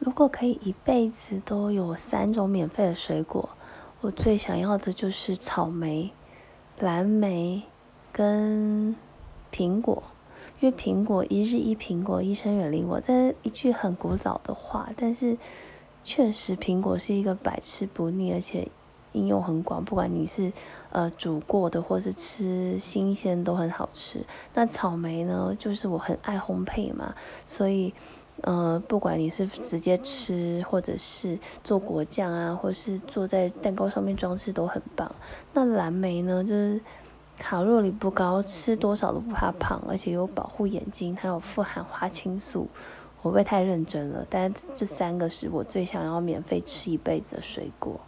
如果可以一辈子都有三种免费的水果，我最想要的就是草莓、蓝莓跟苹果。因为苹果一日一苹果，医生远离我，这一句很古早的话，但是确实苹果是一个百吃不腻，而且应用很广，不管你是呃煮过的或是吃新鲜都很好吃。那草莓呢，就是我很爱烘焙嘛，所以。呃，不管你是直接吃，或者是做果酱啊，或是做在蛋糕上面装饰都很棒。那蓝莓呢，就是卡路里不高，吃多少都不怕胖，而且有保护眼睛，还有富含花青素。我不会太认真了，但这三个是我最想要免费吃一辈子的水果。